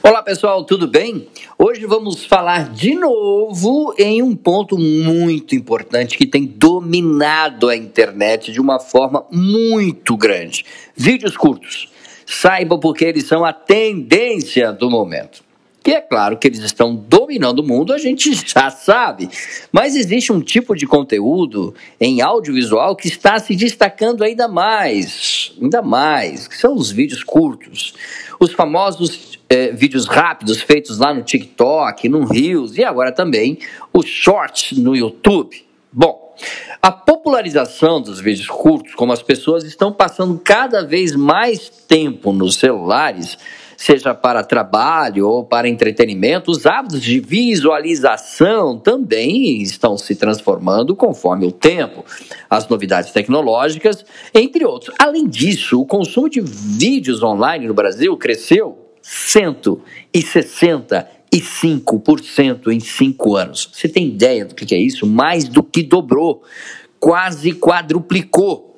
Olá pessoal, tudo bem? Hoje vamos falar de novo em um ponto muito importante que tem dominado a internet de uma forma muito grande: vídeos curtos. Saiba porque eles são a tendência do momento. Que é claro que eles estão dominando o mundo, a gente já sabe. Mas existe um tipo de conteúdo em audiovisual que está se destacando ainda mais, ainda mais, que são os vídeos curtos. Os famosos é, vídeos rápidos feitos lá no TikTok, no Reels e agora também os shorts no YouTube. Bom, a popularização dos vídeos curtos, como as pessoas estão passando cada vez mais tempo nos celulares, seja para trabalho ou para entretenimento, os hábitos de visualização também estão se transformando conforme o tempo, as novidades tecnológicas, entre outros. Além disso, o consumo de vídeos online no Brasil cresceu 165% em cinco anos. Você tem ideia do que é isso? Mais do que dobrou, quase quadruplicou.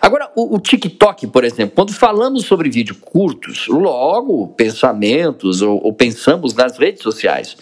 Agora, o, o, TikTok, por exemplo, quando falamos sobre vídeos curtos, logo pensamentos ou, ou pensamos nas redes sociais.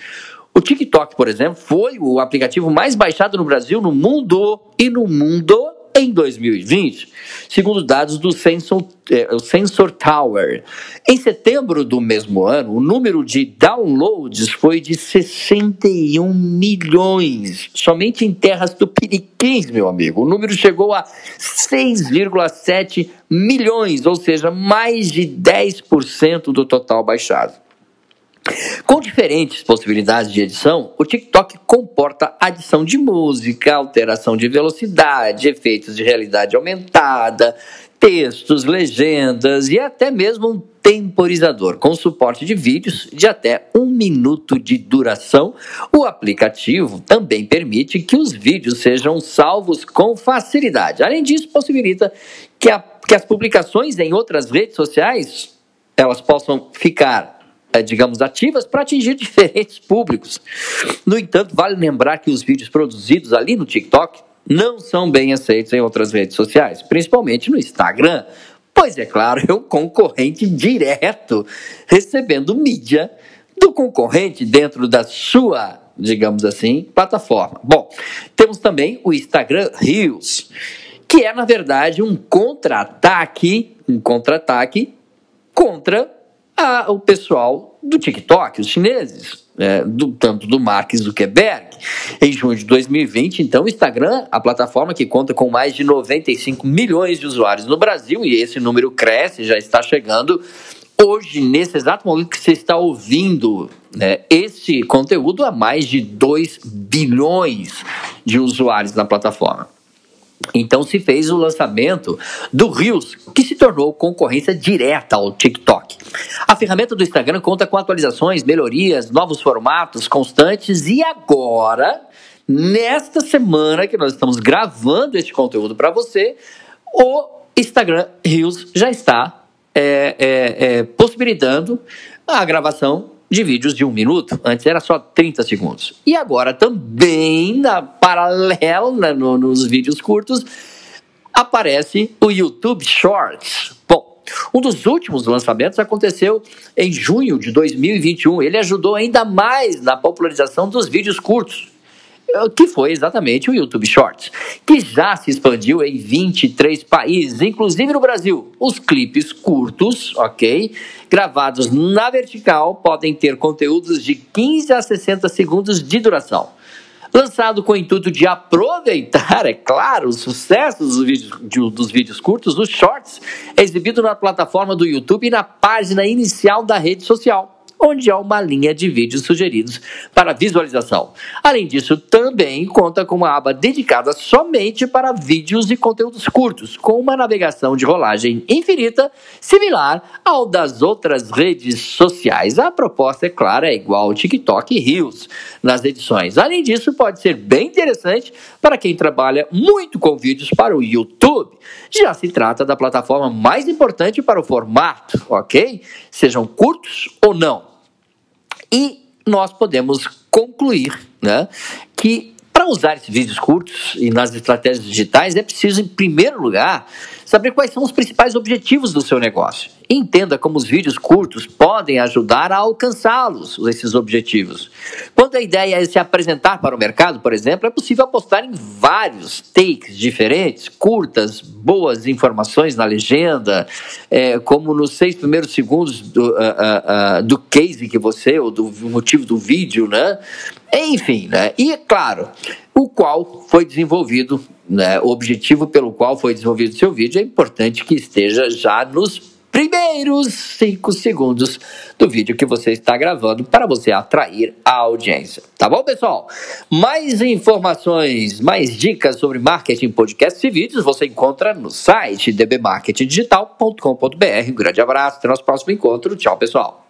O TikTok, por exemplo, foi o aplicativo mais baixado no Brasil, no mundo e no mundo em 2020, segundo dados do Sensor, é, Sensor Tower. Em setembro do mesmo ano, o número de downloads foi de 61 milhões, somente em terras tupiniquins, meu amigo. O número chegou a 6,7 milhões, ou seja, mais de 10% do total baixado. Com diferentes possibilidades de edição, o TikTok comporta adição de música, alteração de velocidade, efeitos de realidade aumentada, textos, legendas e até mesmo um temporizador com suporte de vídeos de até um minuto de duração. O aplicativo também permite que os vídeos sejam salvos com facilidade. Além disso, possibilita que, a, que as publicações em outras redes sociais elas possam ficar digamos, ativas para atingir diferentes públicos. No entanto, vale lembrar que os vídeos produzidos ali no TikTok não são bem aceitos em outras redes sociais, principalmente no Instagram, pois é claro, é um concorrente direto, recebendo mídia do concorrente dentro da sua, digamos assim, plataforma. Bom, temos também o Instagram Reels, que é na verdade um contra-ataque, um contra-ataque contra a, o pessoal do TikTok, os chineses, é, do, tanto do Mark Zuckerberg. Em junho de 2020, então, o Instagram, a plataforma que conta com mais de 95 milhões de usuários no Brasil, e esse número cresce, já está chegando hoje, nesse exato momento que você está ouvindo né, esse conteúdo, a mais de 2 bilhões de usuários na plataforma. Então se fez o lançamento do Reels, que se tornou concorrência direta ao TikTok. A ferramenta do Instagram conta com atualizações, melhorias, novos formatos constantes e agora, nesta semana que nós estamos gravando este conteúdo para você, o Instagram Reels já está é, é, é, possibilitando a gravação de vídeos de um minuto. Antes era só 30 segundos. E agora também, na paralela no, nos vídeos curtos, aparece o YouTube Shorts. Bom, um dos últimos lançamentos aconteceu em junho de 2021. Ele ajudou ainda mais na popularização dos vídeos curtos que foi exatamente o YouTube Shorts, que já se expandiu em 23 países, inclusive no Brasil. Os clipes curtos, ok? Gravados na vertical, podem ter conteúdos de 15 a 60 segundos de duração. Lançado com o intuito de aproveitar, é claro, o sucesso dos vídeos, dos vídeos curtos, os Shorts é exibido na plataforma do YouTube e na página inicial da rede social onde há uma linha de vídeos sugeridos para visualização. Além disso, também conta com uma aba dedicada somente para vídeos e conteúdos curtos, com uma navegação de rolagem infinita, similar ao das outras redes sociais. A proposta, é clara, é igual ao TikTok e Reels nas edições. Além disso, pode ser bem interessante para quem trabalha muito com vídeos para o YouTube. Já se trata da plataforma mais importante para o formato, ok? Sejam curtos ou não. E nós podemos concluir né, que usar esses vídeos curtos e nas estratégias digitais, é preciso, em primeiro lugar, saber quais são os principais objetivos do seu negócio. Entenda como os vídeos curtos podem ajudar a alcançá-los, esses objetivos. Quando a ideia é se apresentar para o mercado, por exemplo, é possível apostar em vários takes diferentes, curtas, boas informações na legenda, é, como nos seis primeiros segundos do, uh, uh, uh, do case que você, ou do motivo do vídeo, né? Enfim, né? E, claro, o qual foi desenvolvido, né? o objetivo pelo qual foi desenvolvido seu vídeo é importante que esteja já nos primeiros cinco segundos do vídeo que você está gravando para você atrair a audiência. Tá bom, pessoal? Mais informações, mais dicas sobre marketing, podcasts e vídeos você encontra no site dbmarketingdigital.com.br. Um grande abraço, até nosso próximo encontro. Tchau, pessoal.